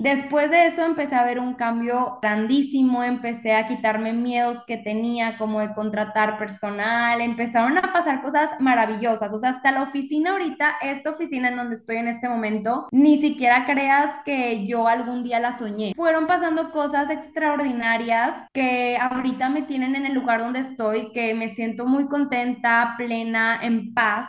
Después de eso empecé a ver un cambio grandísimo, empecé a quitarme miedos que tenía como de contratar personal, empezaron a pasar cosas maravillosas, o sea, hasta la oficina ahorita, esta oficina en donde estoy en este momento, ni siquiera creas que yo algún día la soñé. Fueron pasando cosas extraordinarias que ahorita me tienen en el lugar donde estoy, que me siento muy contenta, plena, en paz.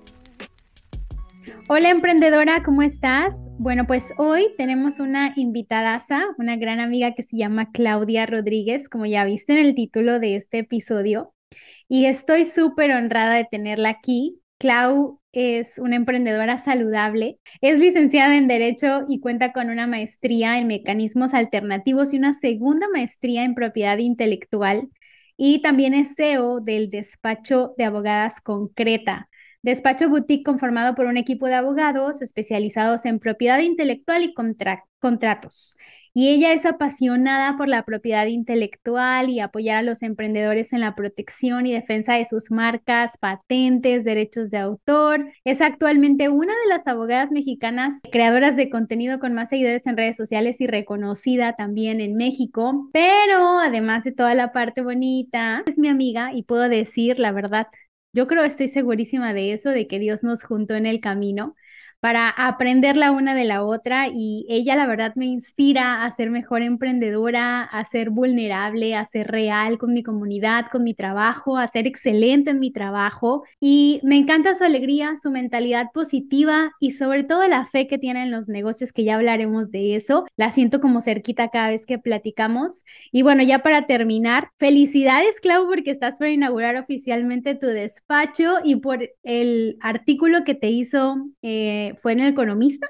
Hola emprendedora, ¿cómo estás? Bueno, pues hoy tenemos una invitadaza, una gran amiga que se llama Claudia Rodríguez, como ya viste en el título de este episodio, y estoy súper honrada de tenerla aquí. Clau es una emprendedora saludable, es licenciada en Derecho y cuenta con una maestría en mecanismos alternativos y una segunda maestría en propiedad intelectual. Y también es CEO del despacho de abogadas Concreta. Despacho boutique conformado por un equipo de abogados especializados en propiedad intelectual y contratos. Y ella es apasionada por la propiedad intelectual y apoyar a los emprendedores en la protección y defensa de sus marcas, patentes, derechos de autor. Es actualmente una de las abogadas mexicanas creadoras de contenido con más seguidores en redes sociales y reconocida también en México. Pero además de toda la parte bonita, es mi amiga y puedo decir la verdad, yo creo, estoy segurísima de eso, de que Dios nos juntó en el camino para aprender la una de la otra y ella la verdad me inspira a ser mejor emprendedora, a ser vulnerable, a ser real con mi comunidad, con mi trabajo, a ser excelente en mi trabajo y me encanta su alegría, su mentalidad positiva y sobre todo la fe que tiene en los negocios que ya hablaremos de eso. La siento como cerquita cada vez que platicamos y bueno, ya para terminar, felicidades Clau porque estás por inaugurar oficialmente tu despacho y por el artículo que te hizo eh, fue en El Economista,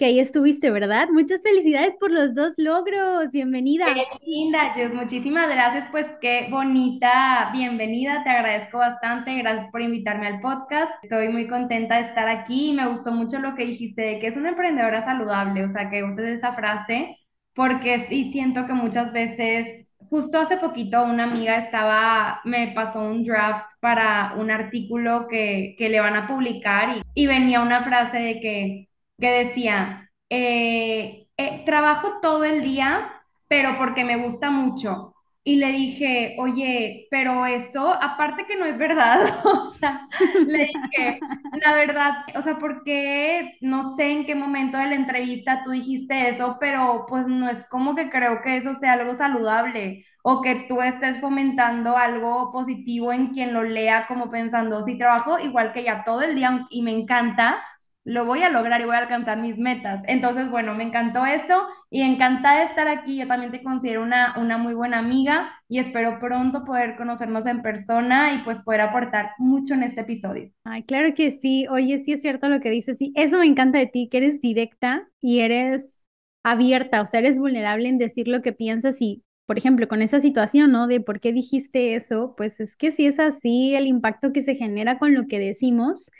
que ahí estuviste, ¿verdad? Muchas felicidades por los dos logros. Bienvenida. Qué linda, Jess. Muchísimas gracias. Pues qué bonita bienvenida. Te agradezco bastante. Gracias por invitarme al podcast. Estoy muy contenta de estar aquí y me gustó mucho lo que dijiste de que es una emprendedora saludable. O sea, que uses esa frase porque sí siento que muchas veces justo hace poquito una amiga estaba, me pasó un draft para un artículo que, que le van a publicar y, y, venía una frase de que, que decía, eh, eh, trabajo todo el día, pero porque me gusta mucho. Y le dije, oye, pero eso, aparte que no es verdad, o sea, le dije, la verdad, o sea, porque no sé en qué momento de la entrevista tú dijiste eso, pero pues no es como que creo que eso sea algo saludable o que tú estés fomentando algo positivo en quien lo lea como pensando, si trabajo igual que ya todo el día y me encanta, lo voy a lograr y voy a alcanzar mis metas. Entonces, bueno, me encantó eso y encantada de estar aquí. Yo también te considero una, una muy buena amiga y espero pronto poder conocernos en persona y pues poder aportar mucho en este episodio. Ay, claro que sí. Oye, sí es cierto lo que dices. Sí, eso me encanta de ti, que eres directa y eres abierta, o sea, eres vulnerable en decir lo que piensas y por ejemplo, con esa situación, ¿no? De por qué dijiste eso, pues es que si es así, el impacto que se genera con lo que decimos,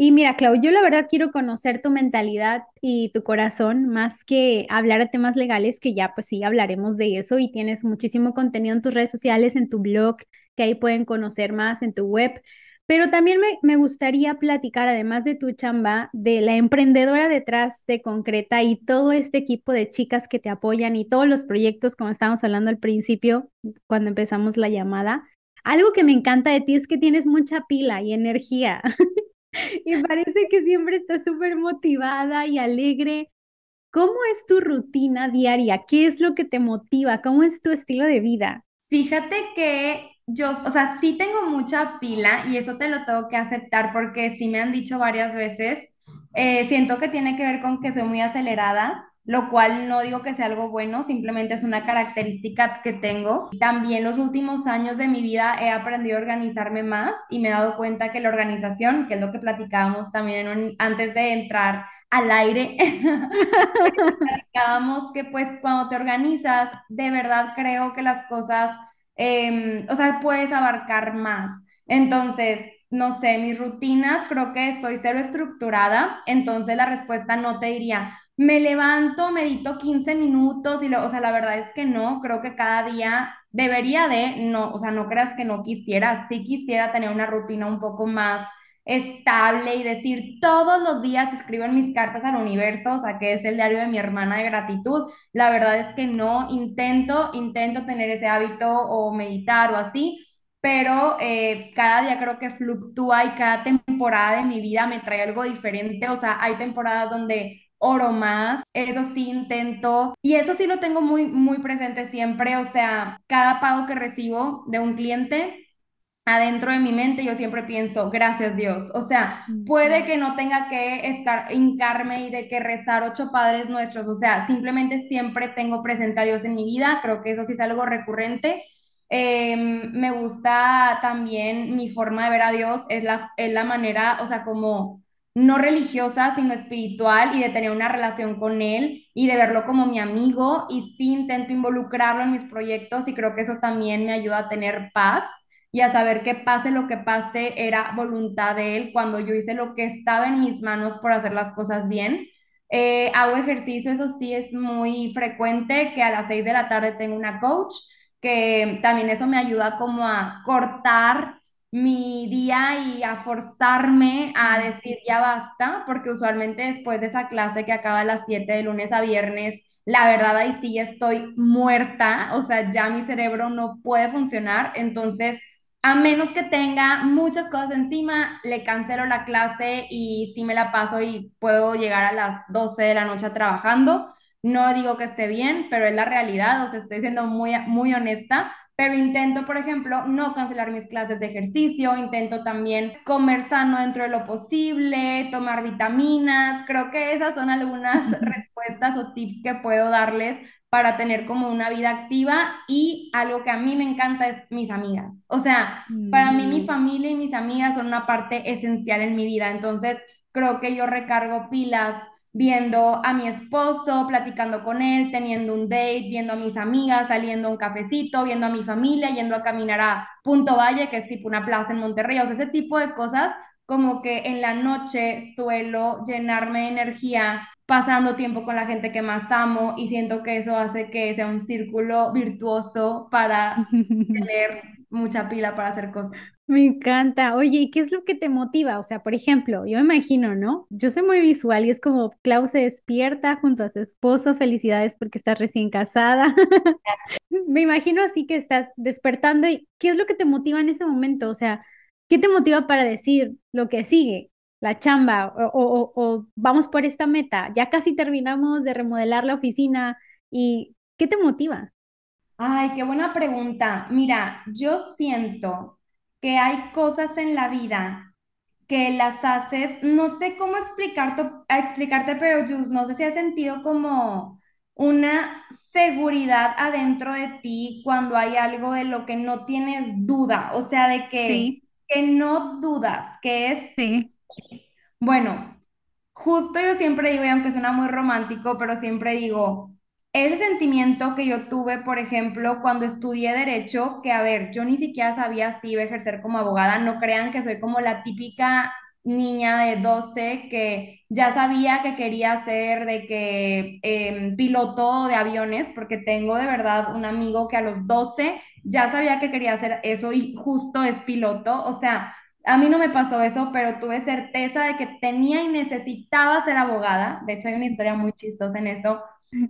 y mira, Clau, yo la verdad quiero conocer tu mentalidad y tu corazón más que hablar de temas legales, que ya pues sí hablaremos de eso y tienes muchísimo contenido en tus redes sociales, en tu blog, que ahí pueden conocer más, en tu web. Pero también me, me gustaría platicar, además de tu chamba, de la emprendedora detrás de Concreta y todo este equipo de chicas que te apoyan y todos los proyectos, como estábamos hablando al principio, cuando empezamos la llamada. Algo que me encanta de ti es que tienes mucha pila y energía. y parece que siempre estás súper motivada y alegre. ¿Cómo es tu rutina diaria? ¿Qué es lo que te motiva? ¿Cómo es tu estilo de vida? Fíjate que yo, o sea, sí tengo mucha pila y eso te lo tengo que aceptar porque sí me han dicho varias veces, eh, siento que tiene que ver con que soy muy acelerada lo cual no digo que sea algo bueno, simplemente es una característica que tengo. También los últimos años de mi vida he aprendido a organizarme más y me he dado cuenta que la organización, que es lo que platicábamos también antes de entrar al aire, platicábamos que pues cuando te organizas, de verdad creo que las cosas, em, o sea, puedes abarcar más. Entonces, no sé, mis rutinas, creo que soy cero estructurada, entonces la respuesta no te diría, me levanto, medito 15 minutos y lo, o sea, la verdad es que no, creo que cada día debería de, no, o sea, no creas que no quisiera, sí quisiera tener una rutina un poco más estable y decir todos los días escribo mis cartas al universo, o sea, que es el diario de mi hermana de gratitud. La verdad es que no, intento, intento tener ese hábito o meditar o así, pero eh, cada día creo que fluctúa y cada temporada de mi vida me trae algo diferente, o sea, hay temporadas donde oro más, eso sí intento y eso sí lo tengo muy, muy presente siempre, o sea, cada pago que recibo de un cliente adentro de mi mente yo siempre pienso, gracias Dios. O sea, puede que no tenga que estar, hincarme y de que rezar ocho padres nuestros. O sea, simplemente siempre tengo presente a Dios en mi vida. Creo que eso sí es algo recurrente. Em, me gusta también mi forma de ver a Dios, es la, es la manera, o sea, como no religiosa, sino espiritual y de tener una relación con Él y de verlo como mi amigo y sí intento involucrarlo en mis proyectos y creo que eso también me ayuda a tener paz y a saber que pase lo que pase era voluntad de Él cuando yo hice lo que estaba en mis manos por hacer las cosas bien. Eh, hago ejercicio, eso sí es muy frecuente, que a las 6 de la tarde tengo una coach, que también eso me ayuda como a cortar mi día y a forzarme a decir ya basta, porque usualmente después de esa clase que acaba a las 7 de lunes a viernes, la verdad ahí sí estoy muerta, o sea, ya mi cerebro no puede funcionar, entonces a menos que tenga muchas cosas encima, le cancelo la clase y sí me la paso y puedo llegar a las 12 de la noche trabajando. No digo que esté bien, pero es la realidad, o sea, estoy siendo muy, muy honesta, pero intento, por ejemplo, no cancelar mis clases de ejercicio, intento también comer sano dentro de lo posible, tomar vitaminas. Creo que esas son algunas respuestas o tips que puedo darles para tener como una vida activa y algo que a mí me encanta es mis amigas. O sea, para mí mi mm. familia y mis amigas son una parte esencial en mi vida, entonces creo que yo recargo pilas viendo a mi esposo, platicando con él, teniendo un date, viendo a mis amigas, saliendo a un cafecito, viendo a mi familia, yendo a caminar a Punto Valle, que es tipo una plaza en Monterrey, o sea, ese tipo de cosas como que en la noche suelo llenarme de energía pasando tiempo con la gente que más amo y siento que eso hace que sea un círculo virtuoso para tener mucha pila para hacer cosas. Me encanta. Oye, ¿y qué es lo que te motiva? O sea, por ejemplo, yo me imagino, ¿no? Yo soy muy visual y es como Clau se despierta junto a su esposo, felicidades porque estás recién casada. me imagino así que estás despertando y ¿qué es lo que te motiva en ese momento? O sea, ¿qué te motiva para decir lo que sigue? La chamba o, o vamos por esta meta, ya casi terminamos de remodelar la oficina y ¿qué te motiva? Ay, qué buena pregunta. Mira, yo siento que hay cosas en la vida que las haces, no sé cómo explicarte, explicarte, pero Jus, no sé si has sentido como una seguridad adentro de ti cuando hay algo de lo que no tienes duda, o sea, de que, que no dudas, que es... Sí. Bueno, justo yo siempre digo, y aunque suena muy romántico, pero siempre digo, ese sentimiento que yo tuve, por ejemplo, cuando estudié derecho, que a ver, yo ni siquiera sabía si iba a ejercer como abogada, no crean que soy como la típica niña de 12 que ya sabía que quería ser de que em, piloto de aviones, porque tengo de verdad un amigo que a los 12 ya sabía que quería hacer eso y justo es piloto, o sea, a mí no me pasó eso, pero tuve certeza de que tenía y necesitaba ser abogada, de hecho hay una historia muy chistosa en eso,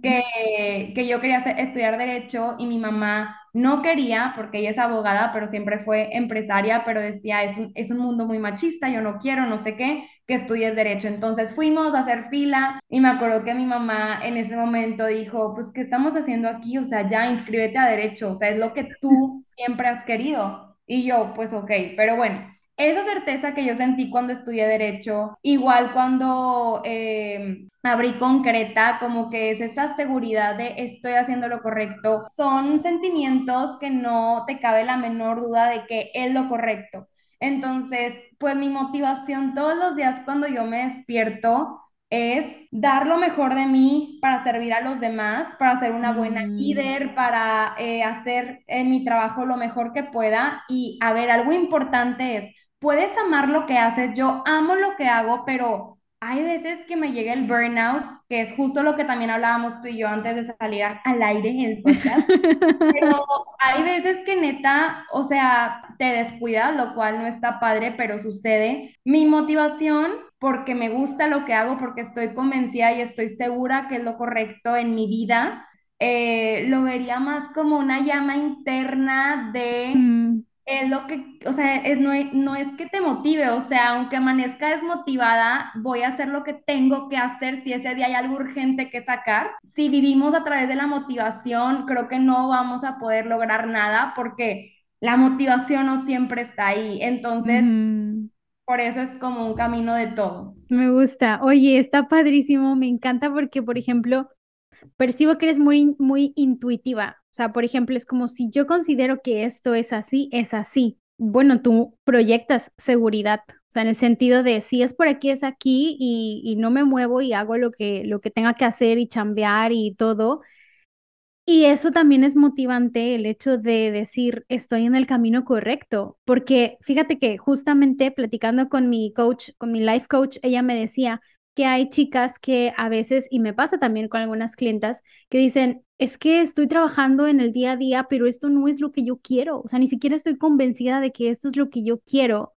que, que yo quería estudiar derecho y mi mamá no quería, porque ella es abogada, pero siempre fue empresaria, pero decía, es un, es un mundo muy machista, yo no quiero, no sé qué, que estudies derecho. Entonces fuimos a hacer fila y me acuerdo que mi mamá en ese momento dijo, pues, ¿qué estamos haciendo aquí? O sea, ya inscríbete a derecho, o sea, es lo que tú siempre has querido. Y yo, pues, ok, pero bueno. Esa certeza que yo sentí cuando estudié derecho, igual cuando eh, abrí concreta, como que es esa seguridad de estoy haciendo lo correcto, son sentimientos que no te cabe la menor duda de que es lo correcto. Entonces, pues mi motivación todos los días cuando yo me despierto es dar lo mejor de mí para servir a los demás, para ser una buena Mm, líder, para eh, hacer en mi trabajo lo mejor que pueda. Y a ver, algo importante es, puedes amar lo que haces, yo amo lo que hago, pero hay veces que me llega el burnout, que es justo lo que también hablábamos tú y yo antes de salir a- al aire en el podcast. Pero hay veces que neta, o sea, te descuidas, lo cual no está padre, pero sucede. Mi motivación, porque me gusta lo que hago, porque estoy convencida y estoy segura que es lo correcto en mi vida, eh, lo vería más como una llama interna de mm, es lo que, o sea, es- no, es, no es que te motive, o sea, aunque amanezca desmotivada, voy a hacer lo que tengo que hacer si ese día hay algo urgente que sacar. Si vivimos a través de la motivación, creo que no vamos a poder lograr nada porque la motivación no siempre está ahí. Entonces, por eso es como un camino de todo. Me gusta. Oye, está padrísimo. Me encanta porque, por ejemplo, percibo que eres muy, muy intuitiva. O sea, por ejemplo, es como si yo considero que esto es así, es así. Bueno, tú proyectas seguridad, o sea, en el sentido de si es por aquí, es aquí y, y no me muevo y hago lo que, lo que tenga que hacer y chambear y todo. Y eso también es motivante, el hecho de decir, estoy en el camino correcto, porque fíjate que justamente platicando con mi coach, con mi life coach, ella me decía que hay chicas que a veces, y me pasa también con algunas clientas, que dicen, es que estoy trabajando en el día a día, pero esto no es lo que yo quiero, o sea, ni siquiera estoy convencida de que esto es lo que yo quiero.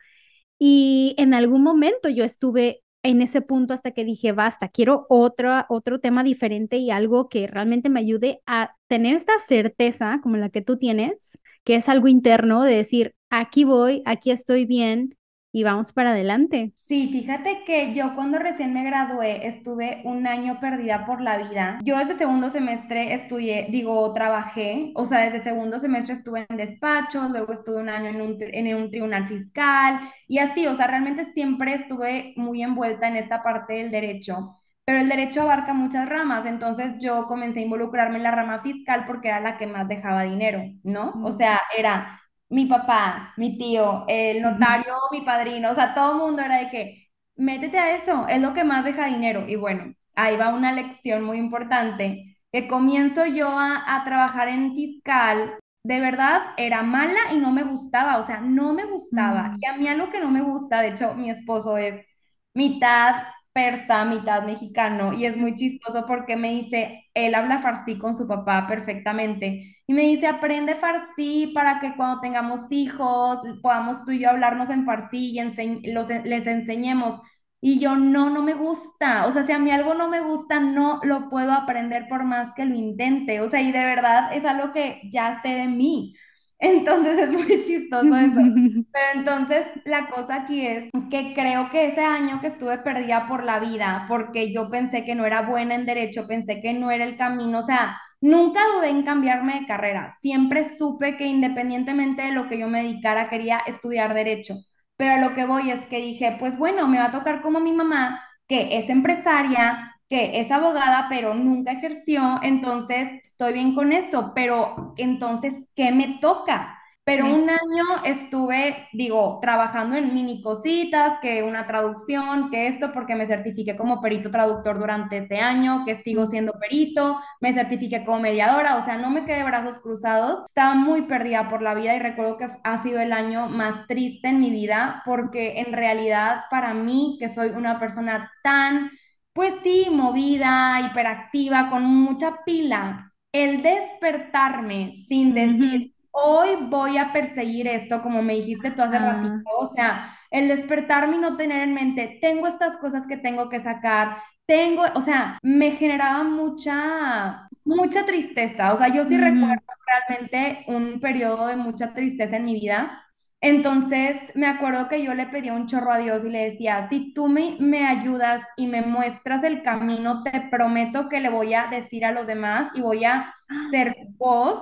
Y en algún momento yo estuve en ese punto hasta que dije, basta, quiero otro, otro tema diferente y algo que realmente me ayude a tener esta certeza como la que tú tienes, que es algo interno de decir, aquí voy, aquí estoy bien y vamos para adelante. Sí, fíjate que yo cuando recién me gradué estuve un año perdida por la vida. Yo desde segundo semestre estudié, digo, trabajé, o sea, desde segundo semestre estuve en despachos, luego estuve un año en un, en un tribunal fiscal y así, o sea, realmente siempre estuve muy envuelta en esta parte del derecho. Pero el derecho abarca muchas ramas, entonces yo comencé a involucrarme en la rama fiscal porque era la que más dejaba dinero, ¿no? O sea, era mi papá, mi tío, el notario, mi padrino, o sea, todo el mundo era de que, métete a eso, es lo que más deja dinero. Y bueno, ahí va una lección muy importante, que comienzo yo a, a trabajar en fiscal, de verdad era mala y no me gustaba, o sea, no me gustaba. Y a mí algo que no me gusta, de hecho, mi esposo es mitad persa, mitad mexicano, y es muy chistoso porque me dice, él habla farsi con su papá perfectamente. Y me dice, aprende farsi para que cuando tengamos hijos podamos tú y yo hablarnos en farsi y ense- los, les enseñemos. Y yo, no, no me gusta. O sea, si a mí algo no me gusta, no lo puedo aprender por más que lo intente. O sea, y de verdad es algo que ya sé de mí. Entonces es muy chistoso eso. Pero entonces la cosa aquí es que creo que ese año que estuve perdida por la vida, porque yo pensé que no era buena en derecho, pensé que no era el camino, o sea, nunca dudé en cambiarme de carrera, siempre supe que independientemente de lo que yo me dedicara, quería estudiar derecho, pero a lo que voy es que dije, pues bueno, me va a tocar como mi mamá, que es empresaria, que es abogada, pero nunca ejerció, entonces estoy bien con eso, pero entonces, ¿qué me toca? Pero Sí. un año estuve, digo, trabajando en mini cositas, que una traducción, que esto, porque me certifiqué como perito traductor durante ese año, que sigo siendo perito, me certifiqué como mediadora, o sea, no me quedé brazos cruzados. Estaba muy perdida por la vida y recuerdo que ha sido el año más triste en mi vida, porque en realidad para mí, que soy una persona tan, pues sí, movida, hiperactiva, con mucha pila, el despertarme sin decir hoy voy a perseguir esto, como me dijiste tú hace ratito, Ah, o sea, el despertarme y no tener en mente, tengo estas cosas que tengo que sacar, tengo, o sea, me generaba mucha, mucha tristeza, o sea, yo sí recuerdo realmente un periodo de mucha tristeza en mi vida. Entonces, me acuerdo que yo le pedía un chorro a Dios y le decía, si tú me, me ayudas y me muestras el camino, te prometo que le voy a decir a los demás y voy a ser voz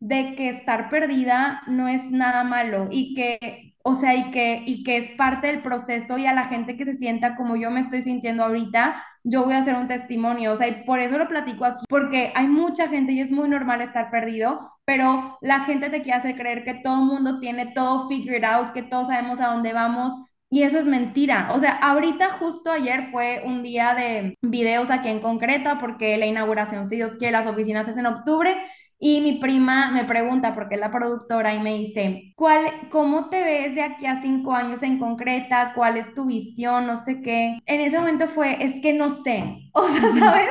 de que estar perdida no es nada malo y que, o sea, y que, y que es parte del proceso y a la gente que se sienta como yo me estoy sintiendo ahorita, yo voy a hacer un testimonio, o sea, y por eso lo platico aquí, porque hay mucha gente y es muy normal estar perdido, pero la gente te quiere hacer creer que todo mundo tiene todo figured out, que todos sabemos a dónde vamos. Y eso es mentira. O sea, ahorita justo ayer fue un día de videos aquí en concreta porque la inauguración, si Dios quiere, las oficinas es en octubre y mi prima me pregunta, porque es la productora, y me dice, ¿cuál, cómo te ves de aquí a cinco años en concreta? ¿Cuál es tu visión? No sé qué. En ese momento fue, es que no sé. O sea, ¿sabes?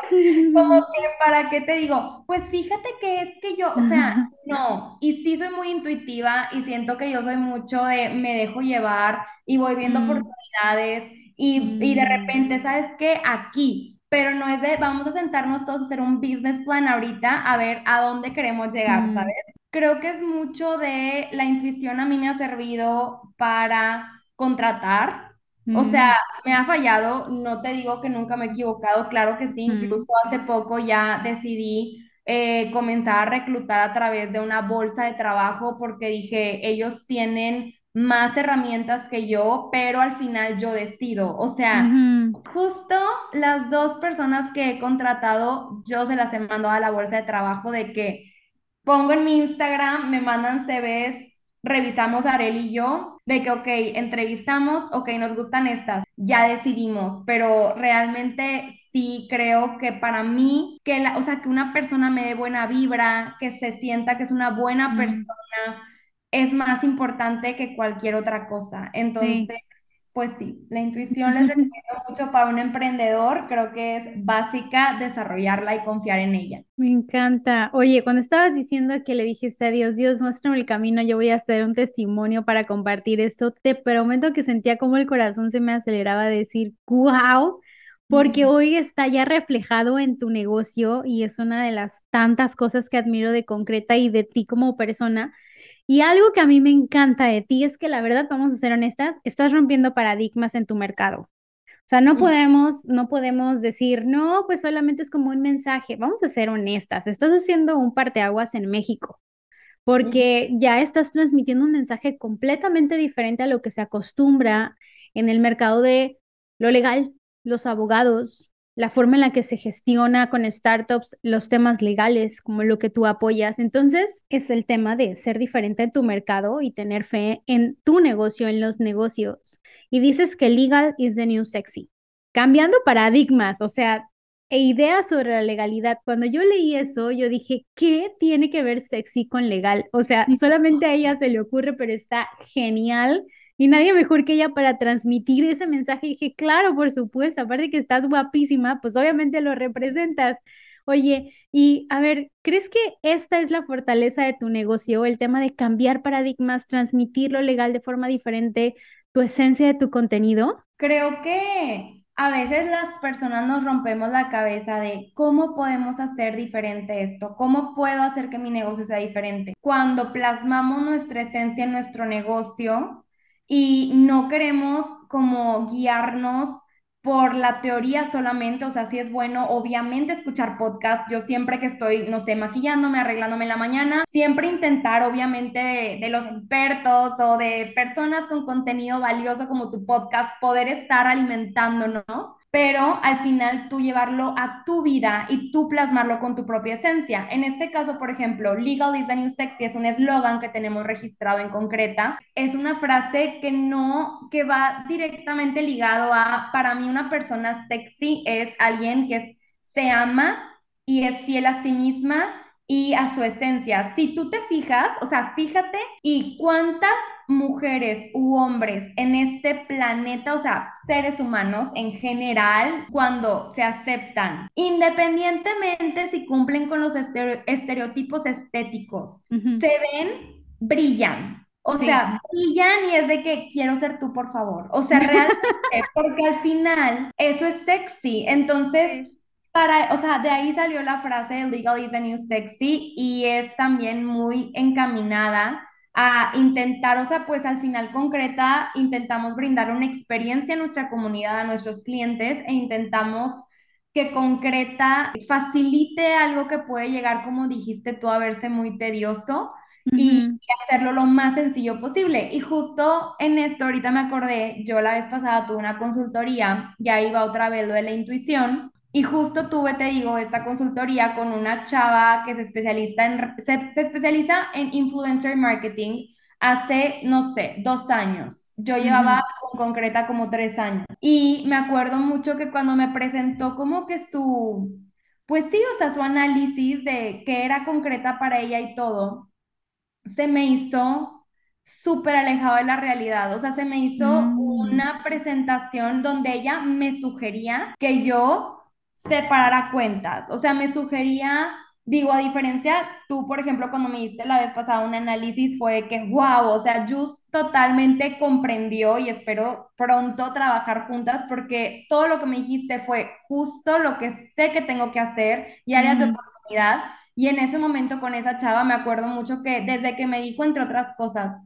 Como que, ¿para qué te digo? Pues fíjate que es que yo, o sea, no. Y sí soy muy intuitiva y siento que yo soy mucho de, me dejo llevar y voy viendo Mm, oportunidades y, y de mm, repente, ¿sabes qué? Aquí pero no es de vamos a sentarnos todos a hacer un business plan ahorita a ver a dónde queremos llegar, mm, ¿sabes? Creo que es mucho de la intuición a mí me ha servido para contratar. O sea, me ha fallado, no te digo que nunca me he equivocado, claro que sí, mm, incluso hace poco ya decidí eh, comenzar a reclutar a través de una bolsa de trabajo porque dije, ellos tienen más herramientas que yo, pero al final yo decido. O sea, Justo las dos personas que he contratado, yo se las he mandado a la bolsa de trabajo de que pongo en mi Instagram, me mandan CVs, revisamos Arel y yo, de que, ok, entrevistamos, ok, nos gustan estas, ya decidimos, pero realmente sí creo que para mí, que la, o sea, que una persona me dé buena vibra, que se sienta que es una buena persona, es más importante que cualquier otra cosa. sí. Entonces, pues sí, la intuición les recomiendo mucho para un emprendedor, creo que es básica desarrollarla y confiar en ella. Me encanta. Oye, cuando estabas diciendo que le dijiste a Dios, Dios, muéstrame el camino, yo voy a hacer un testimonio para compartir esto, te prometo que sentía como el corazón se me aceleraba a decir, wow, porque hoy está ya reflejado en tu negocio y es una de las tantas cosas que admiro de Concreta y de ti como persona. Y algo que a mí me encanta de ti es que la verdad, vamos a ser honestas, estás rompiendo paradigmas en tu mercado. O sea, no podemos, no podemos decir, no, pues solamente es como un mensaje. Vamos a ser honestas, estás haciendo un parteaguas en México, porque ya estás transmitiendo un mensaje completamente diferente a lo que se acostumbra en el mercado de lo legal, los abogados, la forma en la que se gestiona con startups los temas legales, como lo que tú apoyas. Entonces, es el tema de ser diferente en tu mercado y tener fe en tu negocio, en los negocios. Y dices que legal is the new sexy. Cambiando paradigmas, o sea, e ideas sobre la legalidad. Cuando yo leí eso, yo dije, ¿qué tiene que ver sexy con legal? O sea, solamente a ella se le ocurre, pero está genial. Y nadie mejor que ella para transmitir ese mensaje. Y dije, claro, por supuesto, aparte que estás guapísima, pues obviamente lo representas. Oye, y a ver, ¿crees que esta es la fortaleza de tu negocio, el tema de cambiar paradigmas, transmitir lo legal de forma diferente, tu esencia de tu contenido? Creo que a veces las personas nos rompemos la cabeza de cómo podemos hacer diferente esto, cómo puedo hacer que mi negocio sea diferente. Cuando plasmamos nuestra esencia en nuestro negocio y no queremos como guiarnos por la teoría solamente, o sea, si es bueno, obviamente escuchar podcast. Yo siempre que estoy, no sé, maquillándome, arreglándome en la mañana, siempre intentar, obviamente, de, de los expertos o de personas con contenido valioso como tu podcast, poder estar alimentándonos pero al final tú llevarlo a tu vida y tú plasmarlo con tu propia esencia. En este caso, por ejemplo, Legal is the New Sexy es un eslogan que tenemos registrado en concreta. Es una frase que no, que va directamente ligado a, para mí una persona sexy es alguien que es, se ama y es fiel a sí misma y a su esencia. Si tú te fijas, o sea, fíjate y cuántas mujeres u hombres en este planeta, o sea, seres humanos en general, cuando se aceptan, independientemente si cumplen con los estere- estereotipos estéticos, se ven, brillan. O Sí. sea, brillan y es de que quiero ser tú, por favor. O sea, realmente, porque al final eso es sexy. Entonces. Para, o sea, de ahí salió la frase Legal is the new sexy y es también muy encaminada a intentar, o sea, pues al final concreta, intentamos brindar una experiencia a nuestra comunidad, a nuestros clientes e intentamos que concreta facilite algo que puede llegar, como dijiste tú, a verse muy tedioso y, hacerlo lo más sencillo posible. Y justo en esto, ahorita me acordé, yo la vez pasada tuve una consultoría, ya iba otra vez lo de la intuición, y justo tuve, te digo, esta consultoría con una chava que se, especializa en, se, se especializa en influencer marketing hace, no sé, dos años. Yo llevaba con concreta como tres años. Y me acuerdo mucho que cuando me presentó como que su, pues sí, o sea, su análisis de qué era concreta para ella y todo, se me hizo súper alejado de la realidad. O sea, se me hizo Mm. una presentación donde ella me sugería que yo separara cuentas. O sea, me sugería, digo, a diferencia, tú, por ejemplo, cuando me diste la vez pasada un análisis, fue que, wow, o sea, Jus totalmente comprendió y espero pronto trabajar juntas porque todo lo que me dijiste fue justo lo que sé que tengo que hacer y áreas de oportunidad. Y en ese momento con esa chava me acuerdo mucho que desde que me dijo, entre otras cosas,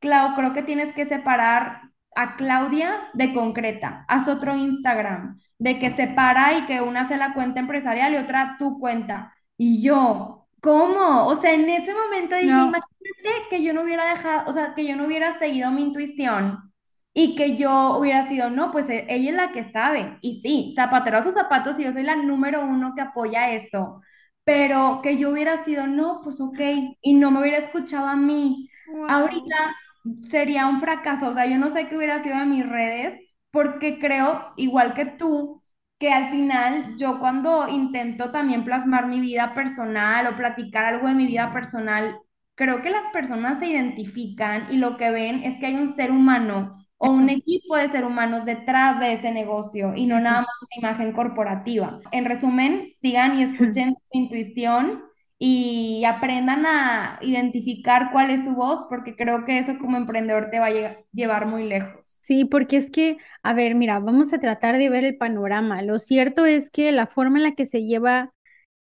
Clau, creo que tienes que separar a Claudia de concreta. Haz otro Instagram, de que separa y que una sea la cuenta empresarial y otra tu cuenta. Y yo, ¿cómo? O sea, en ese momento dije, No, imagínate que yo no hubiera dejado, o sea, que yo no hubiera seguido mi intuición y que yo hubiera sido, no, pues e- ella es la que sabe. Y sí, zapatero a sus zapatos y yo soy la número uno que apoya eso. Pero que yo hubiera sido, no, pues ok, y no me hubiera escuchado a mí. wow. Ahorita sería un fracaso. O sea, yo no sé qué hubiera sido de mis redes, porque creo, igual que tú, que al final yo cuando intento también plasmar mi vida personal o platicar algo de mi vida personal, creo que las personas se identifican y lo que ven es que hay un ser humano o un equipo de seres humanos detrás de ese negocio y no nada más una imagen corporativa. En resumen, sigan y escuchen su intuición y aprendan a identificar cuál es su voz, porque creo que eso como emprendedor te va a lle- llevar muy lejos. Sí, porque es que, a ver, mira, vamos a tratar de ver el panorama. Lo cierto es que la forma en la que se lleva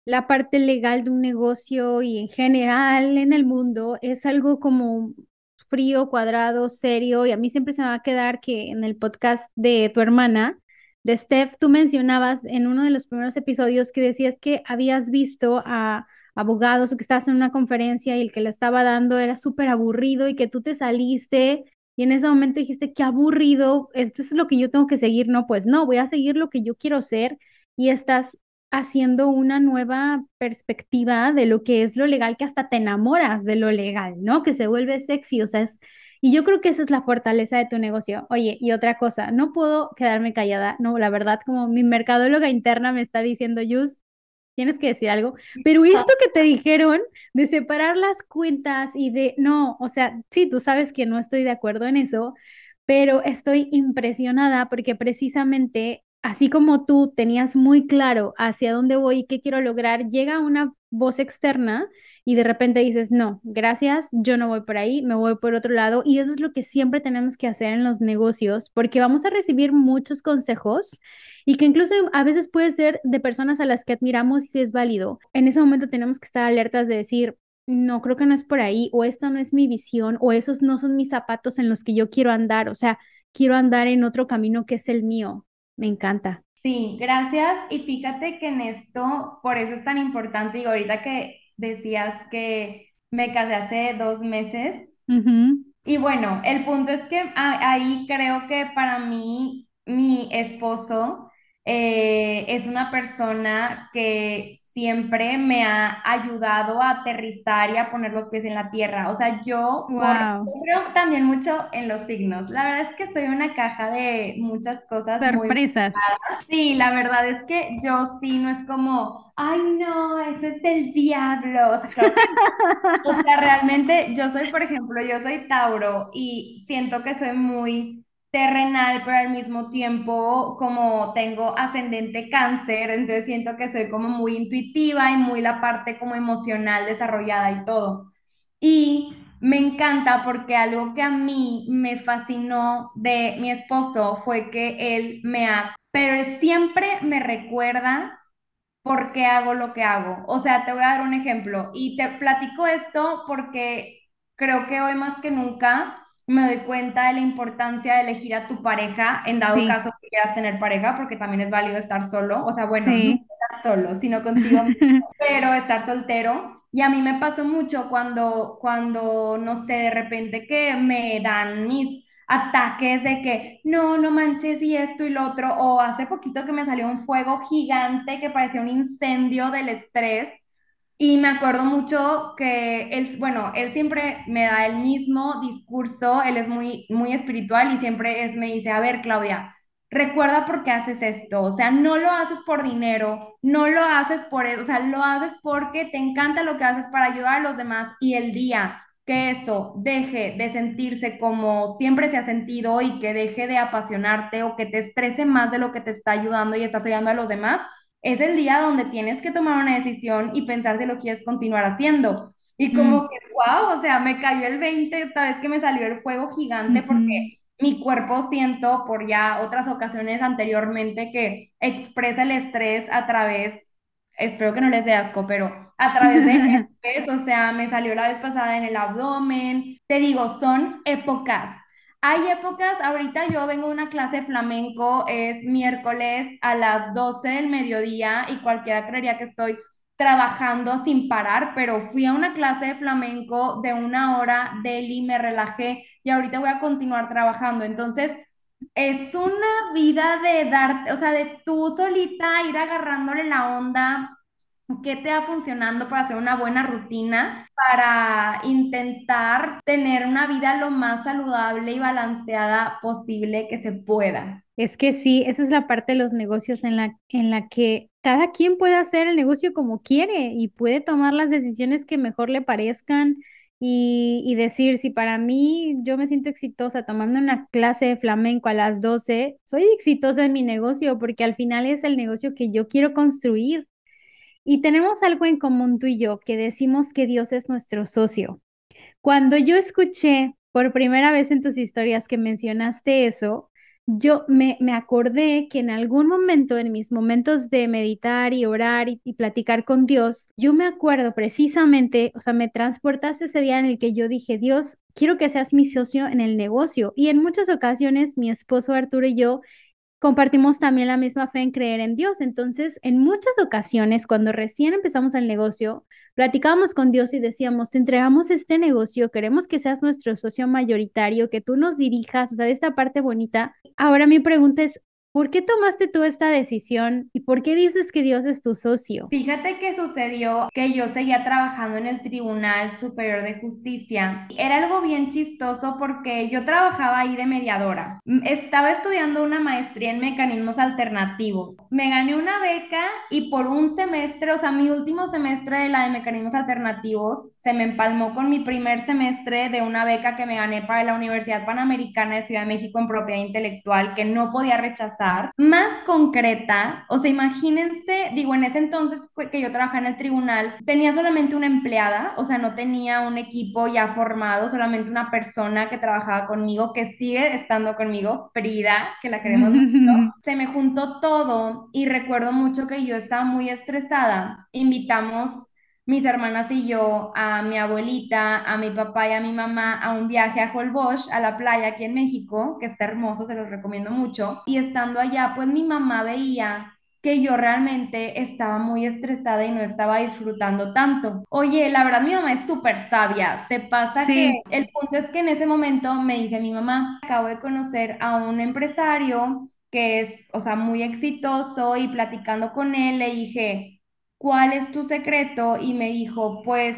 la parte legal de un negocio y en general en el mundo es algo como frío, cuadrado, serio, y a mí siempre se me va a quedar que en el podcast de tu hermana, de Steph, tú mencionabas en uno de los primeros episodios que decías que habías visto a abogados o que estabas en una conferencia y el que la estaba dando era súper aburrido y que tú te saliste y en ese momento dijiste, qué aburrido, esto es lo que yo tengo que seguir, no, pues no, voy a seguir lo que yo quiero ser y estás haciendo una nueva perspectiva de lo que es lo legal, que hasta te enamoras de lo legal, ¿no? Que se vuelve sexy, o sea, es, y yo creo que esa es la fortaleza de tu negocio. Oye, y otra cosa, no puedo quedarme callada, no, la verdad, como mi mercadóloga interna me está diciendo, Yus, tienes que decir algo, pero esto que te dijeron de separar las cuentas y de, no, o sea, sí, tú sabes que no estoy de acuerdo en eso, pero estoy impresionada porque precisamente, así como tú tenías muy claro hacia dónde voy y qué quiero lograr, llega una voz externa y de repente dices, no, gracias, yo no voy por ahí, me voy por otro lado. Y eso es lo que siempre tenemos que hacer en los negocios porque vamos a recibir muchos consejos y que incluso a veces puede ser de personas a las que admiramos y si es válido. En ese momento tenemos que estar alertas de decir, no, creo que no es por ahí, o esta no es mi visión, o esos no son mis zapatos en los que yo quiero andar, o sea, quiero andar en otro camino que es el mío. Me encanta. Sí, gracias. Y fíjate que en esto, por eso es tan importante, y ahorita que decías que me casé hace dos meses, y bueno, el punto es que ahí creo que para mí, mi esposo eh, es una persona que siempre me ha ayudado a aterrizar y a poner los pies en la tierra. O sea, yo por, Wow, yo creo también mucho en los signos. La verdad es que soy una caja de muchas cosas muy sorpresas. Sí, la verdad es que yo sí, no es como, ay, no, ese es del diablo. O sea, claro. O sea, realmente yo soy, por ejemplo, yo soy Tauro y siento que soy muy terrenal, pero al mismo tiempo como tengo ascendente cáncer, entonces siento que soy como muy intuitiva y muy la parte como emocional desarrollada y todo. Y me encanta porque algo que a mí me fascinó de mi esposo fue que él me ha, pero siempre me recuerda por qué hago lo que hago. O sea, te voy a dar un ejemplo y te platico esto porque creo que hoy más que nunca me doy cuenta de la importancia de elegir a tu pareja en dado Sí, caso que quieras tener pareja, porque también es válido estar solo. O sea, bueno, no estar solo, sino contigo mismo, pero estar soltero. Y a mí me pasó mucho cuando, cuando, no sé, de repente que me dan mis ataques de que no, no manches y esto y lo otro, o hace poquito que me salió un fuego gigante que parecía un incendio del estrés. Y me acuerdo mucho que él, bueno, él siempre me da el mismo discurso, él es muy, muy espiritual y siempre es, me dice, a ver, Claudia, recuerda por qué haces esto, o sea, no lo haces por dinero, no lo haces por o sea, lo haces porque te encanta lo que haces para ayudar a los demás y el día que eso deje de sentirse como siempre se ha sentido y que deje de apasionarte o que te estrese más de lo que te está ayudando y estás ayudando a los demás, es el día donde tienes que tomar una decisión y pensar si lo quieres continuar haciendo. Y como Mm, que, wow, o sea, me cayó el 20 esta vez que me salió el fuego gigante porque mi cuerpo siento por ya otras ocasiones anteriormente que expresa el estrés a través, espero que no les dé asco, pero a través de herpes, o sea, me salió la vez pasada en el abdomen. Te digo, son épocas. Hay épocas, ahorita yo vengo de una clase de flamenco, es miércoles a las 12 del mediodía y cualquiera creería que estoy trabajando sin parar, pero fui a una clase de flamenco de una hora, Delhi, me relajé y ahorita voy a continuar trabajando. Entonces, es una vida de dar, o sea, de tú solita ir agarrándole la onda, qué te va funcionando para hacer una buena rutina, para intentar tener una vida lo más saludable y balanceada posible que se pueda. Es que sí, esa es la parte de los negocios en la, en la que cada quien puede hacer el negocio como quiere y puede tomar las decisiones que mejor le parezcan y, y decir, si para mí yo me siento exitosa tomando una clase de flamenco a las 12 soy exitosa en mi negocio porque al final es el negocio que yo quiero construir. Y tenemos algo en común tú y yo, que decimos que Dios es nuestro socio. Cuando yo escuché por primera vez en tus historias que mencionaste eso, yo me, me acordé que en algún momento, en mis momentos de meditar y orar y, y platicar con Dios, yo me acuerdo precisamente, o sea, me transportaste ese día en el que yo dije, Dios, quiero que seas mi socio en el negocio. Y en muchas ocasiones mi esposo Arturo y yo compartimos también la misma fe en creer en Dios. Entonces, en muchas ocasiones, cuando recién empezamos el negocio, platicábamos con Dios y decíamos, te entregamos este negocio, queremos que seas nuestro socio mayoritario, que tú nos dirijas, o sea, de esta parte bonita. Ahora mi pregunta es, ¿por qué tomaste tú esta decisión y por qué dices que Dios es tu socio? Fíjate que sucedió que yo seguía trabajando en el Tribunal Superior de Justicia. Era algo bien chistoso porque yo trabajaba ahí de mediadora. Estaba estudiando una maestría en mecanismos alternativos. Me gané una beca y por un semestre, o sea, mi último semestre de la de mecanismos alternativos, se me empalmó con mi primer semestre de una beca que me gané para la Universidad Panamericana de Ciudad de México en propiedad intelectual que no podía rechazar. Más concreta, o sea, imagínense, digo, en ese entonces que yo trabajaba en el tribunal, tenía solamente una empleada, o sea, no tenía un equipo ya formado, solamente una persona que trabajaba conmigo, que sigue estando conmigo, Frida, que la queremos mucho. Se me juntó todo y recuerdo mucho que yo estaba muy estresada. Invitamos mis hermanas y yo, a mi abuelita, a mi papá y a mi mamá a un viaje a Holbox, a la playa aquí en México, que está hermoso, se los recomiendo mucho. Y estando allá, pues mi mamá veía que yo realmente estaba muy estresada y no estaba disfrutando tanto. Oye, la verdad mi mamá es súper sabia. Se pasa que Sí. el punto es que en ese momento me dice mi mamá, acabo de conocer a un empresario que es, o sea, muy exitoso y platicando con él le dije, ¿cuál es tu secreto? Y me dijo, pues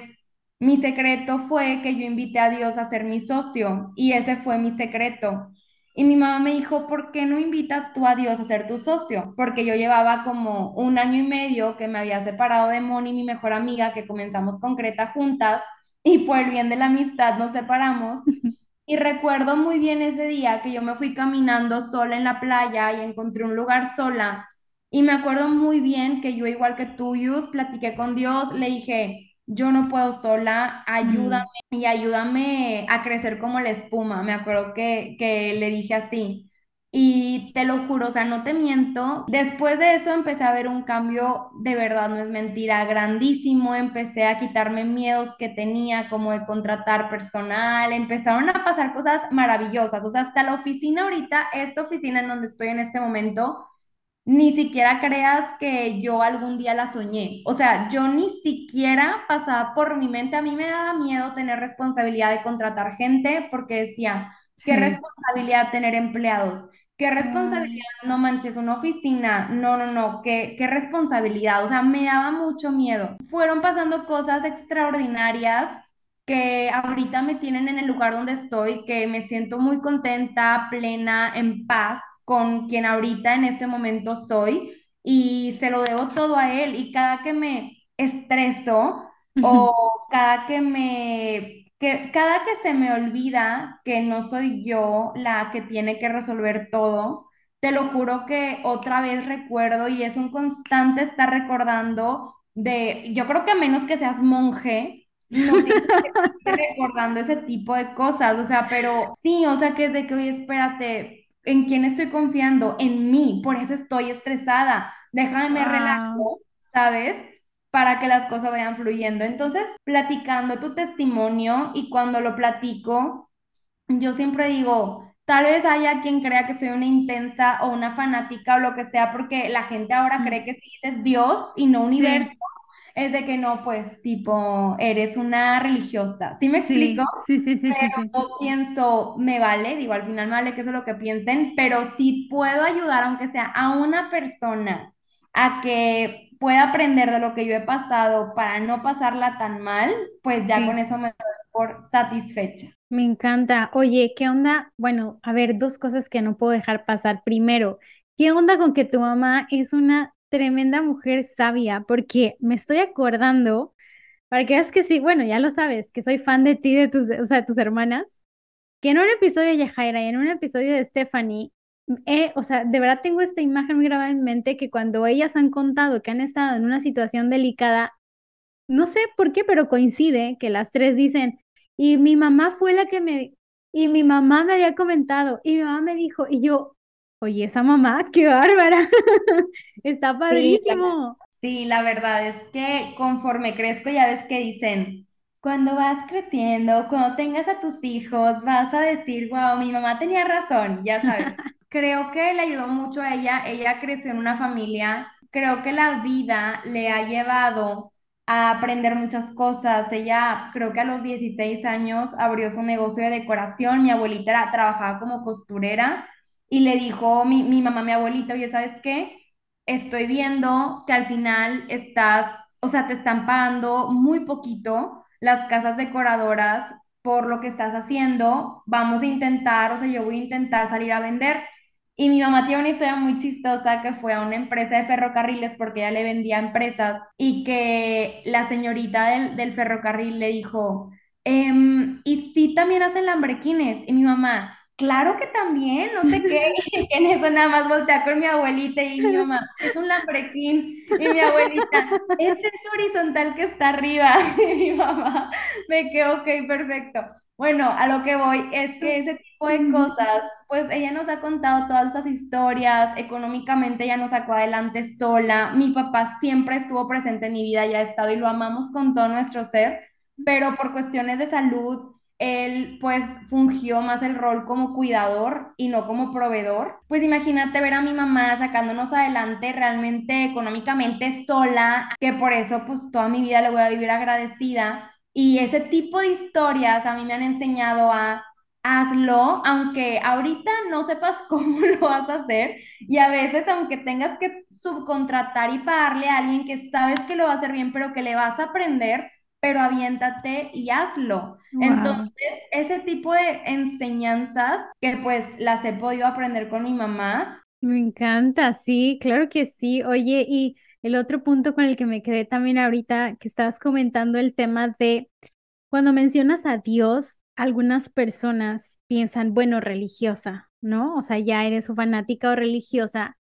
mi secreto fue que yo invité a Dios a ser mi socio y ese fue mi secreto. Y mi mamá me dijo, ¿por qué no invitas tú a Dios a ser tu socio? Porque yo llevaba como un año y medio que me había separado de Moni, mi mejor amiga, que comenzamos concreta juntas y por el bien de la amistad nos separamos. Y recuerdo muy bien ese día que yo me fui caminando sola en la playa y encontré un lugar sola. Y me acuerdo muy bien que yo, igual que tú, Yus, platiqué con Dios, le dije, yo no puedo sola, ayúdame Mm. y ayúdame a crecer como la espuma. Me acuerdo que, que le dije así. Y te lo juro, o sea, no te miento. Después de eso empecé a ver un cambio, de verdad, no es mentira, grandísimo. Empecé a quitarme miedos que tenía, como de contratar personal. Empezaron a pasar cosas maravillosas. O sea, hasta la oficina ahorita, esta oficina en donde estoy en este momento, ni siquiera creas que yo algún día la soñé. O sea, yo ni siquiera pasaba por mi mente, a mí me daba miedo tener responsabilidad de contratar gente porque decía, qué Sí. responsabilidad tener empleados, qué responsabilidad, no manches, una oficina, no, no, no, qué, qué responsabilidad. O sea, me daba mucho miedo. Fueron pasando cosas extraordinarias que ahorita me tienen en el lugar donde estoy, que me siento muy contenta, plena, en paz con quien ahorita en este momento soy y se lo debo todo a él. Y cada que me estreso o cada que me que cada que se me olvida que no soy yo la que tiene que resolver todo, te lo juro que otra vez recuerdo y es un constante estar recordando de, yo creo que a menos que seas monje, no tienes recordando ese tipo de cosas, o sea, pero sí, o sea, que es de que, oye, espérate, ¿en quién estoy confiando? En mí, por eso estoy estresada, déjame me Wow. relajo, ¿sabes? Para que las cosas vayan fluyendo. Entonces, platicando tu testimonio y cuando lo platico, yo siempre digo, tal vez haya quien crea que soy una intensa o una fanática o lo que sea, porque la gente ahora cree que si dices Dios y no universo, Sí, es de que no, pues tipo, eres una religiosa. ¿Sí me explico? sí, sí, sí, sí, sí, sí. Yo pienso, me vale, digo, al final me vale que eso es lo que piensen, pero si puedo ayudar, aunque sea a una persona, a que pueda aprender de lo que yo he pasado para no pasarla tan mal, pues ya con eso me doy por satisfecha. Me encanta. Oye, ¿qué onda? Bueno, a ver, dos cosas que no puedo dejar pasar. Primero, ¿qué onda con que tu mamá es una tremenda mujer sabia? Porque me estoy acordando, para que veas que sí, bueno, ya lo sabes, que soy fan de ti, de tus, o sea, de tus hermanas, que en un episodio de Yajaira y en un episodio de Stephanie, eh, o sea, de verdad tengo esta imagen muy grabada en mente que cuando ellas han contado que han estado en una situación delicada, no sé por qué, pero coincide que las tres dicen, y mi mamá fue la que me, y mi mamá me había comentado, y mi mamá me dijo, y yo, oye, esa mamá, qué bárbara, está padrísimo. Sí, la verdad es que conforme crezco ya ves que dicen, cuando vas creciendo, cuando tengas a tus hijos, vas a decir, wow, mi mamá tenía razón, ya sabes. Creo que le ayudó mucho a ella, ella creció en una familia, creo que la vida le ha llevado a aprender muchas cosas. Ella, creo que a los 16 años abrió su negocio de decoración, mi abuelita trabajaba como costurera y le dijo mi, mi mamá, mi abuelita, oye, ¿sabes qué? estoy viendo que al final estás, o sea, te están pagando muy poquito las casas decoradoras por lo que estás haciendo. Vamos a intentar, o sea, yo voy a intentar salir a vender. Y mi mamá tiene una historia muy chistosa que fue a una empresa de ferrocarriles porque ella le vendía empresas y que la señorita del, del ferrocarril le dijo, "Em, ¿y si también hacen lambrequines? Y mi mamá, claro que también, no sé qué. En eso nada más voltea con mi abuelita y mi mamá, es un lambrequín. Y mi abuelita, este es horizontal que está arriba. Y mi mamá, me quedó, ok, perfecto. Bueno, a lo que voy es que ese tipo de cosas, pues ella nos ha contado todas esas historias, económicamente ella nos sacó adelante sola, mi papá siempre estuvo presente en mi vida, ya ha estado y lo amamos con todo nuestro ser, pero por cuestiones de salud él pues fungió más el rol como cuidador y no como proveedor. Pues imagínate ver a mi mamá sacándonos adelante realmente económicamente sola, que por eso pues toda mi vida le voy a vivir agradecida. Y ese tipo de historias a mí me han enseñado a hazlo, aunque ahorita no sepas cómo lo vas a hacer y a veces aunque tengas que subcontratar y pagarle a alguien que sabes que lo va a hacer bien, pero que le vas a aprender, pero aviéntate y hazlo. Entonces, ese tipo de enseñanzas que pues las he podido aprender con mi mamá. me encanta, sí, claro que sí. Oye, y el otro punto con el que me quedé también ahorita, que estabas comentando el tema de Cuando mencionas a Dios, algunas personas piensan, bueno, religiosa, ¿no? O sea, ya eres fanática o religiosa.